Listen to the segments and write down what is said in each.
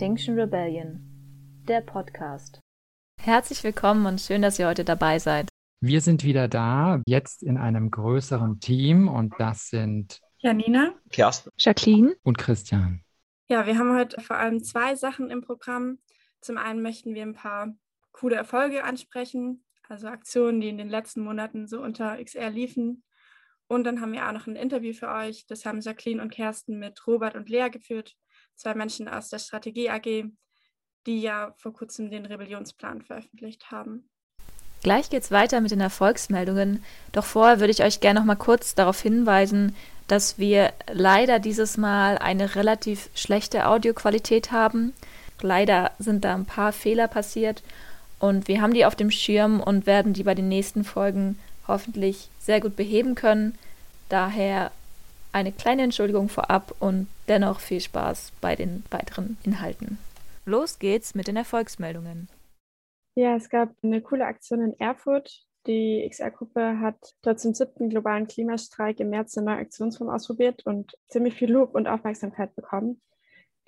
Extinction Rebellion, der Podcast. Herzlich willkommen und schön, dass ihr heute dabei seid. Wir sind wieder da, jetzt in einem größeren Team und das sind Janina, Kerstin, Jacqueline und Christian. Ja, wir haben heute vor allem zwei Sachen im Programm. Zum einen möchten wir ein paar coole Erfolge ansprechen, also Aktionen, die in den letzten Monaten so unter XR liefen. Und dann haben wir auch noch ein Interview für euch. Das haben Jacqueline und Kersten mit Robert und Lea geführt, zwei Menschen aus der Strategie AG, die ja vor kurzem den Rebellionsplan veröffentlicht haben. Gleich geht's weiter mit den Erfolgsmeldungen. Doch vorher würde ich euch gerne noch mal kurz darauf hinweisen, dass wir leider dieses Mal eine relativ schlechte Audioqualität haben. Leider sind da ein paar Fehler passiert und wir haben die auf dem Schirm und werden die bei den nächsten Folgen hoffentlich sehr gut beheben können. Daher eine kleine Entschuldigung vorab und dennoch viel Spaß bei den weiteren Inhalten. Los geht's mit den Erfolgsmeldungen. Ja, es gab eine coole Aktion in Erfurt. Die XR-Gruppe hat dort zum siebten globalen Klimastreik im März eine neue Aktionsform ausprobiert und ziemlich viel Lob und Aufmerksamkeit bekommen.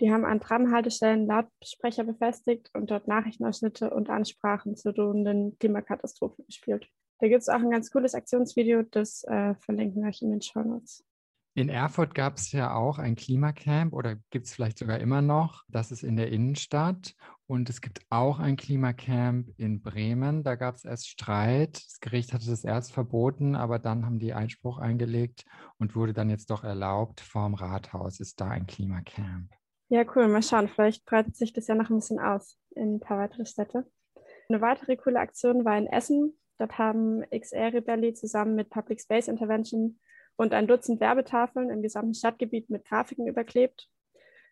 Die haben an Tramhaltestellen Lautsprecher befestigt und dort Nachrichtenausschnitte und Ansprachen zur drohenden Klimakatastrophe gespielt. Da gibt es auch ein ganz cooles Aktionsvideo, das äh, verlinken wir euch in den Show Notes. In Erfurt gab es ja auch ein Klimacamp oder gibt es vielleicht sogar immer noch. Das ist in der Innenstadt. Und es gibt auch ein Klimacamp in Bremen. Da gab es erst Streit. Das Gericht hatte das erst verboten, aber dann haben die Einspruch eingelegt und wurde dann jetzt doch erlaubt. Vorm Rathaus ist da ein Klimacamp. Ja, cool. Mal schauen. Vielleicht breitet sich das ja noch ein bisschen aus in ein paar weitere Städte. Eine weitere coole Aktion war in Essen. Dort haben XR Rebelli zusammen mit Public Space Intervention und ein Dutzend Werbetafeln im gesamten Stadtgebiet mit Grafiken überklebt.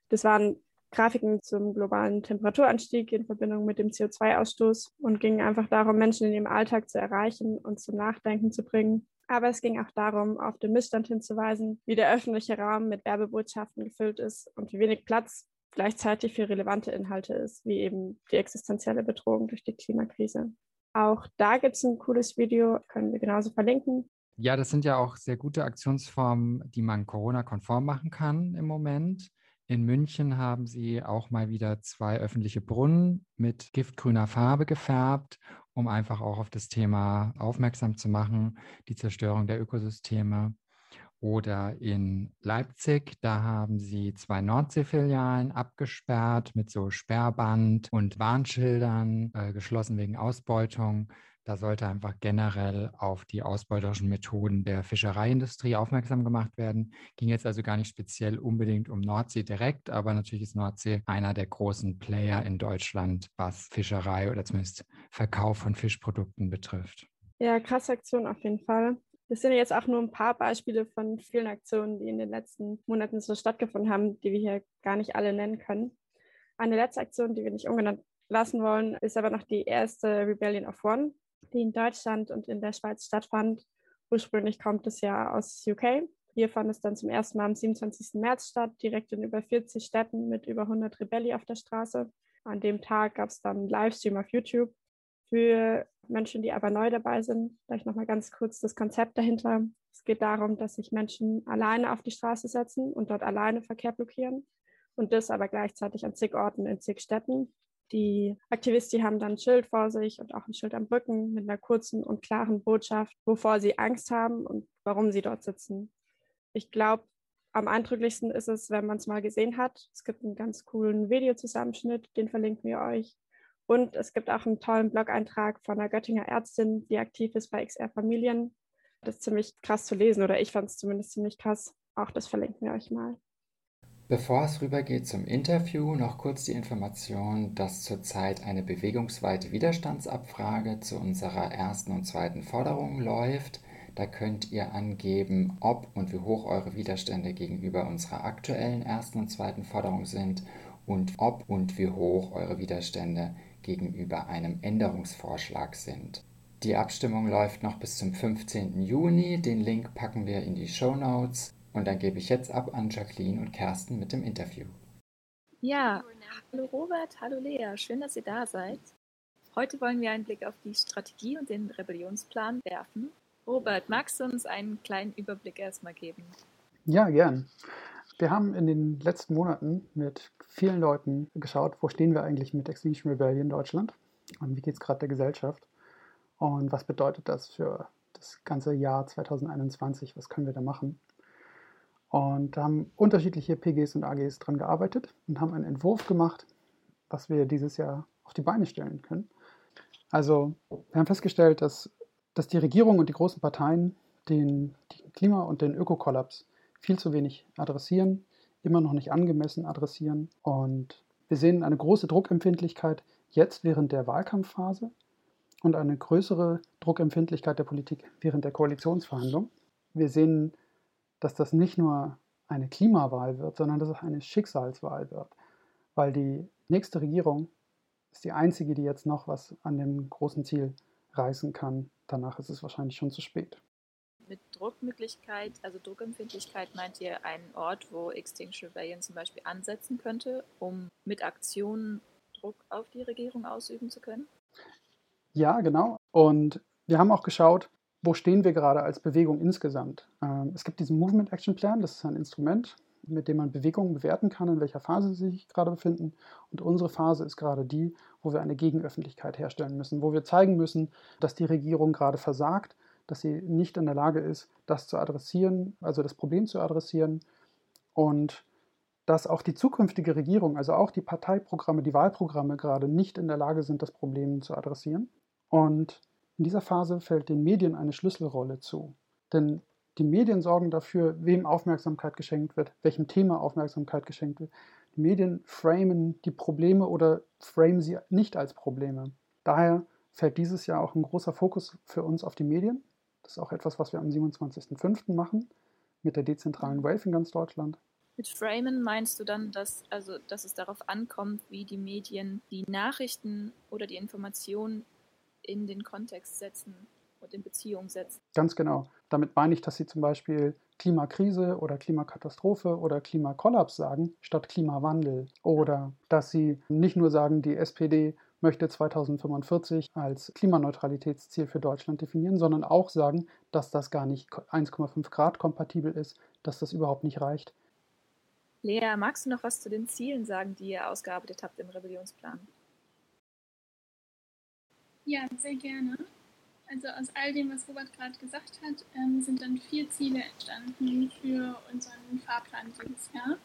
Das waren Grafiken zum globalen Temperaturanstieg in Verbindung mit dem CO2-Ausstoß und ging einfach darum, Menschen in ihrem Alltag zu erreichen und zum Nachdenken zu bringen. Aber es ging auch darum, auf den Missstand hinzuweisen, wie der öffentliche Raum mit Werbebotschaften gefüllt ist und wie wenig Platz gleichzeitig für relevante Inhalte ist, wie eben die existenzielle Bedrohung durch die Klimakrise. Auch da gibt es ein cooles Video, können wir genauso verlinken. Ja, das sind ja auch sehr gute Aktionsformen, die man Corona-konform machen kann im Moment. In München haben sie auch mal wieder zwei öffentliche Brunnen mit giftgrüner Farbe gefärbt, um einfach auch auf das Thema aufmerksam zu machen, die Zerstörung der Ökosysteme. Oder in Leipzig, da haben sie zwei Nordseefilialen abgesperrt mit so Sperrband und Warnschildern, äh, geschlossen wegen Ausbeutung. Da sollte einfach generell auf die ausbeuterischen Methoden der Fischereiindustrie aufmerksam gemacht werden. Ging jetzt also gar nicht speziell unbedingt um Nordsee direkt, aber natürlich ist Nordsee einer der großen Player in Deutschland, was Fischerei oder zumindest Verkauf von Fischprodukten betrifft. Ja, krasse Aktion auf jeden Fall. Das sind jetzt auch nur ein paar Beispiele von vielen Aktionen, die in den letzten Monaten so stattgefunden haben, die wir hier gar nicht alle nennen können. Eine letzte Aktion, die wir nicht ungenannt lassen wollen, ist aber noch die erste Rebellion of One die in Deutschland und in der Schweiz stattfand. Ursprünglich kommt es ja aus UK. Hier fand es dann zum ersten Mal am 27. März statt, direkt in über 40 Städten mit über 100 Rebelli auf der Straße. An dem Tag gab es dann einen Livestream auf YouTube. Für Menschen, die aber neu dabei sind, vielleicht nochmal ganz kurz das Konzept dahinter. Es geht darum, dass sich Menschen alleine auf die Straße setzen und dort alleine Verkehr blockieren und das aber gleichzeitig an zig Orten in zig Städten. Die Aktivisten haben dann ein Schild vor sich und auch ein Schild am Rücken mit einer kurzen und klaren Botschaft, wovor sie Angst haben und warum sie dort sitzen. Ich glaube, am eindrücklichsten ist es, wenn man es mal gesehen hat. Es gibt einen ganz coolen Videozusammenschnitt, den verlinken wir euch. Und es gibt auch einen tollen Blog-Eintrag von einer Göttinger Ärztin, die aktiv ist bei XR Familien. Das ist ziemlich krass zu lesen oder ich fand es zumindest ziemlich krass. Auch das verlinken wir euch mal. Bevor es rübergeht zum Interview, noch kurz die Information, dass zurzeit eine bewegungsweite Widerstandsabfrage zu unserer ersten und zweiten Forderung läuft. Da könnt ihr angeben, ob und wie hoch eure Widerstände gegenüber unserer aktuellen ersten und zweiten Forderung sind und ob und wie hoch eure Widerstände gegenüber einem Änderungsvorschlag sind. Die Abstimmung läuft noch bis zum 15. Juni. Den Link packen wir in die Show Notes. Und dann gebe ich jetzt ab an Jacqueline und Kersten mit dem Interview. Ja, hallo Robert, hallo Lea, schön, dass ihr da seid. Heute wollen wir einen Blick auf die Strategie und den Rebellionsplan werfen. Robert, magst du uns einen kleinen Überblick erstmal geben? Ja, gern. Wir haben in den letzten Monaten mit vielen Leuten geschaut, wo stehen wir eigentlich mit Extinction Rebellion in Deutschland und wie geht es gerade der Gesellschaft und was bedeutet das für das ganze Jahr 2021, was können wir da machen. Und haben unterschiedliche PGs und AGs dran gearbeitet und haben einen Entwurf gemacht, was wir dieses Jahr auf die Beine stellen können. Also wir haben festgestellt, dass, dass die Regierung und die großen Parteien den, den Klima- und den Ökokollaps viel zu wenig adressieren, immer noch nicht angemessen adressieren. Und wir sehen eine große Druckempfindlichkeit jetzt während der Wahlkampfphase und eine größere Druckempfindlichkeit der Politik während der Koalitionsverhandlung. Wir sehen, dass das nicht nur eine Klimawahl wird, sondern dass es eine Schicksalswahl wird, weil die nächste Regierung ist die einzige, die jetzt noch was an dem großen Ziel reißen kann. Danach ist es wahrscheinlich schon zu spät mit Druckmöglichkeit, also Druckempfindlichkeit, meint ihr einen Ort, wo Extinction Rebellion zum Beispiel ansetzen könnte, um mit Aktionen Druck auf die Regierung ausüben zu können? Ja, genau. Und wir haben auch geschaut, wo stehen wir gerade als Bewegung insgesamt. Ähm, es gibt diesen Movement Action Plan, das ist ein Instrument, mit dem man Bewegungen bewerten kann, in welcher Phase sie sich gerade befinden. Und unsere Phase ist gerade die, wo wir eine Gegenöffentlichkeit herstellen müssen, wo wir zeigen müssen, dass die Regierung gerade versagt, dass sie nicht in der Lage ist, das zu adressieren, also das Problem zu adressieren und dass auch die zukünftige Regierung, also auch die Parteiprogramme, die Wahlprogramme gerade nicht in der Lage sind, das Problem zu adressieren. Und in dieser Phase fällt den Medien eine Schlüsselrolle zu. Denn die Medien sorgen dafür, wem Aufmerksamkeit geschenkt wird, welchem Thema Aufmerksamkeit geschenkt wird. Die Medien framen die Probleme oder framen sie nicht als Probleme. Daher fällt dieses Jahr auch ein großer Fokus für uns auf die Medien. Das ist auch etwas, was wir am 27.05. machen mit der dezentralen mhm. Wave in ganz Deutschland. Mit Framen meinst du dann, dass, also, dass es darauf ankommt, wie die Medien die Nachrichten oder die Informationen in den Kontext setzen und in Beziehung setzen? Ganz genau. Damit meine ich, dass sie zum Beispiel Klimakrise oder Klimakatastrophe oder Klimakollaps sagen, statt Klimawandel. Oder dass sie nicht nur sagen, die SPD möchte 2045 als Klimaneutralitätsziel für Deutschland definieren, sondern auch sagen, dass das gar nicht 1,5 Grad kompatibel ist, dass das überhaupt nicht reicht. Lea, magst du noch was zu den Zielen sagen, die ihr ausgearbeitet habt im Rebellionsplan? Ja, sehr gerne. Also aus all dem, was Robert gerade gesagt hat, ähm, sind dann vier Ziele entstanden für unseren Fahrplan dieses Jahr.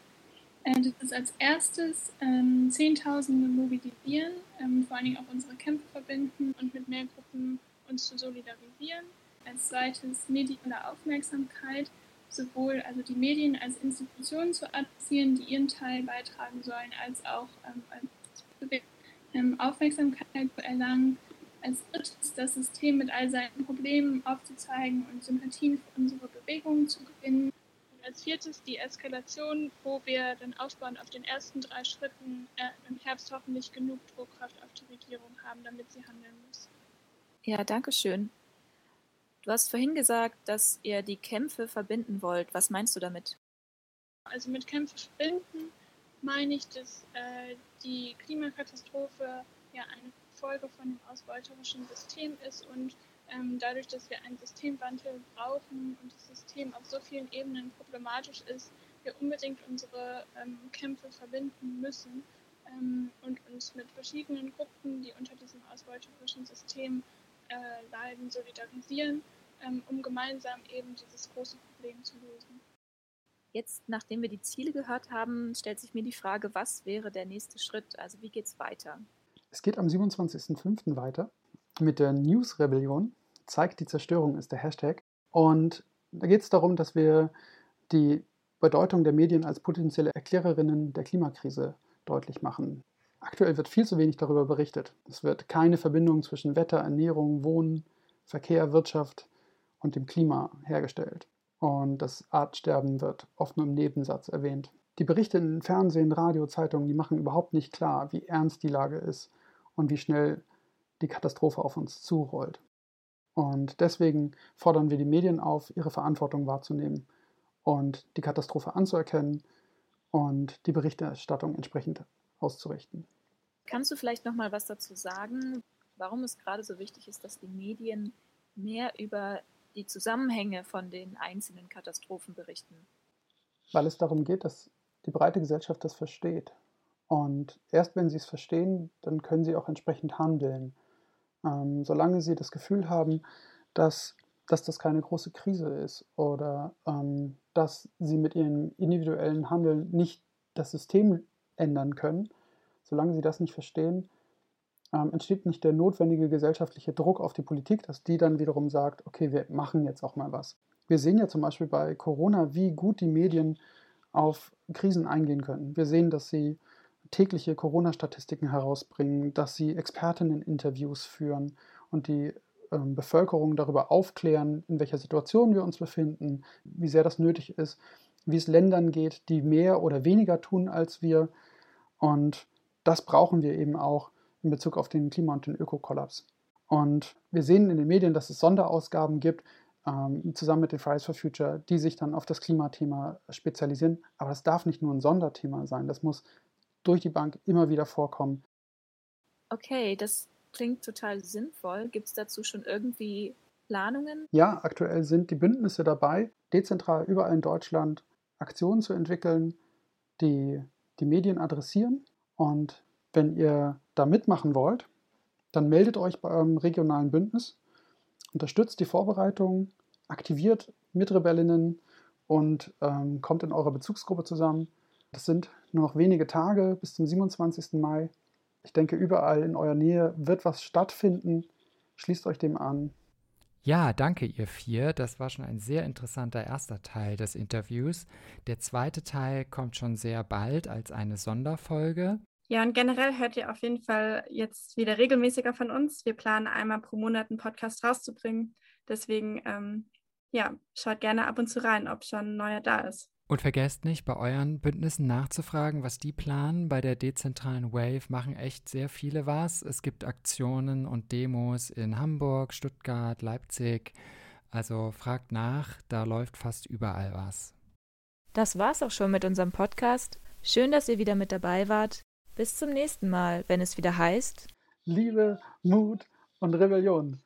Äh, das ist als erstes ähm, Zehntausende mobilisieren, ähm, vor allen Dingen auch unsere Kämpfe verbinden und mit mehr Gruppen uns zu solidarisieren. Als zweites mediale Aufmerksamkeit, sowohl also die Medien als Institutionen zu adressieren, die ihren Teil beitragen sollen, als auch ähm, ähm, Aufmerksamkeit zu erlangen. Als drittes das System mit all seinen Problemen aufzuzeigen und Sympathien für unsere Bewegungen zu gewinnen als viertes die Eskalation, wo wir dann aufbauend auf den ersten drei Schritten äh, im Herbst hoffentlich genug Druckkraft auf die Regierung haben, damit sie handeln muss. Ja, danke schön. Du hast vorhin gesagt, dass ihr die Kämpfe verbinden wollt. Was meinst du damit? Also mit Kämpfe verbinden meine ich, dass äh, die Klimakatastrophe ja eine Folge von dem ausbeuterischen System ist und ähm, dadurch, dass wir einen Systemwandel brauchen und das System auf so vielen Ebenen problematisch ist, wir unbedingt unsere ähm, Kämpfe verbinden müssen ähm, und uns mit verschiedenen Gruppen, die unter diesem ausbeuterischen System äh, leiden, solidarisieren, ähm, um gemeinsam eben dieses große Problem zu lösen. Jetzt, nachdem wir die Ziele gehört haben, stellt sich mir die Frage, was wäre der nächste Schritt? Also wie geht es weiter? Es geht am 27.05. weiter mit der News-Rebellion. Zeigt die Zerstörung ist der Hashtag. Und da geht es darum, dass wir die Bedeutung der Medien als potenzielle Erklärerinnen der Klimakrise deutlich machen. Aktuell wird viel zu wenig darüber berichtet. Es wird keine Verbindung zwischen Wetter, Ernährung, Wohnen, Verkehr, Wirtschaft und dem Klima hergestellt. Und das Artsterben wird oft nur im Nebensatz erwähnt. Die Berichte in Fernsehen, Radio, Zeitungen, die machen überhaupt nicht klar, wie ernst die Lage ist und wie schnell die Katastrophe auf uns zurollt. Und deswegen fordern wir die Medien auf, ihre Verantwortung wahrzunehmen und die Katastrophe anzuerkennen und die Berichterstattung entsprechend auszurichten. Kannst du vielleicht noch mal was dazu sagen, warum es gerade so wichtig ist, dass die Medien mehr über die Zusammenhänge von den einzelnen Katastrophen berichten? weil es darum geht, dass die breite Gesellschaft das versteht. Und erst wenn sie es verstehen, dann können sie auch entsprechend handeln. Ähm, solange sie das Gefühl haben, dass, dass das keine große Krise ist oder ähm, dass sie mit ihrem individuellen Handeln nicht das System ändern können, solange sie das nicht verstehen, ähm, entsteht nicht der notwendige gesellschaftliche Druck auf die Politik, dass die dann wiederum sagt, okay, wir machen jetzt auch mal was. Wir sehen ja zum Beispiel bei Corona, wie gut die Medien auf Krisen eingehen können. Wir sehen, dass sie tägliche Corona-Statistiken herausbringen, dass sie Expertinnen-Interviews führen und die ähm, Bevölkerung darüber aufklären, in welcher Situation wir uns befinden, wie sehr das nötig ist, wie es Ländern geht, die mehr oder weniger tun als wir. Und das brauchen wir eben auch in Bezug auf den Klima- und den Ökokollaps. Und wir sehen in den Medien, dass es Sonderausgaben gibt, ähm, zusammen mit den Fridays for Future, die sich dann auf das Klimathema spezialisieren. Aber das darf nicht nur ein Sonderthema sein, das muss durch die Bank immer wieder vorkommen. Okay, das klingt total sinnvoll. Gibt es dazu schon irgendwie Planungen? Ja, aktuell sind die Bündnisse dabei, dezentral überall in Deutschland Aktionen zu entwickeln, die die Medien adressieren. Und wenn ihr da mitmachen wollt, dann meldet euch bei eurem regionalen Bündnis, unterstützt die Vorbereitung, aktiviert Mitrebellinnen und ähm, kommt in eurer Bezugsgruppe zusammen. Das sind nur noch wenige Tage bis zum 27. Mai. Ich denke, überall in eurer Nähe wird was stattfinden. Schließt euch dem an. Ja, danke ihr vier. Das war schon ein sehr interessanter erster Teil des Interviews. Der zweite Teil kommt schon sehr bald als eine Sonderfolge. Ja, und generell hört ihr auf jeden Fall jetzt wieder regelmäßiger von uns. Wir planen einmal pro Monat einen Podcast rauszubringen. Deswegen, ähm, ja, schaut gerne ab und zu rein, ob schon ein neuer da ist. Und vergesst nicht, bei euren Bündnissen nachzufragen, was die planen. Bei der dezentralen Wave machen echt sehr viele was. Es gibt Aktionen und Demos in Hamburg, Stuttgart, Leipzig. Also fragt nach, da läuft fast überall was. Das war's auch schon mit unserem Podcast. Schön, dass ihr wieder mit dabei wart. Bis zum nächsten Mal, wenn es wieder heißt Liebe, Mut und Rebellion.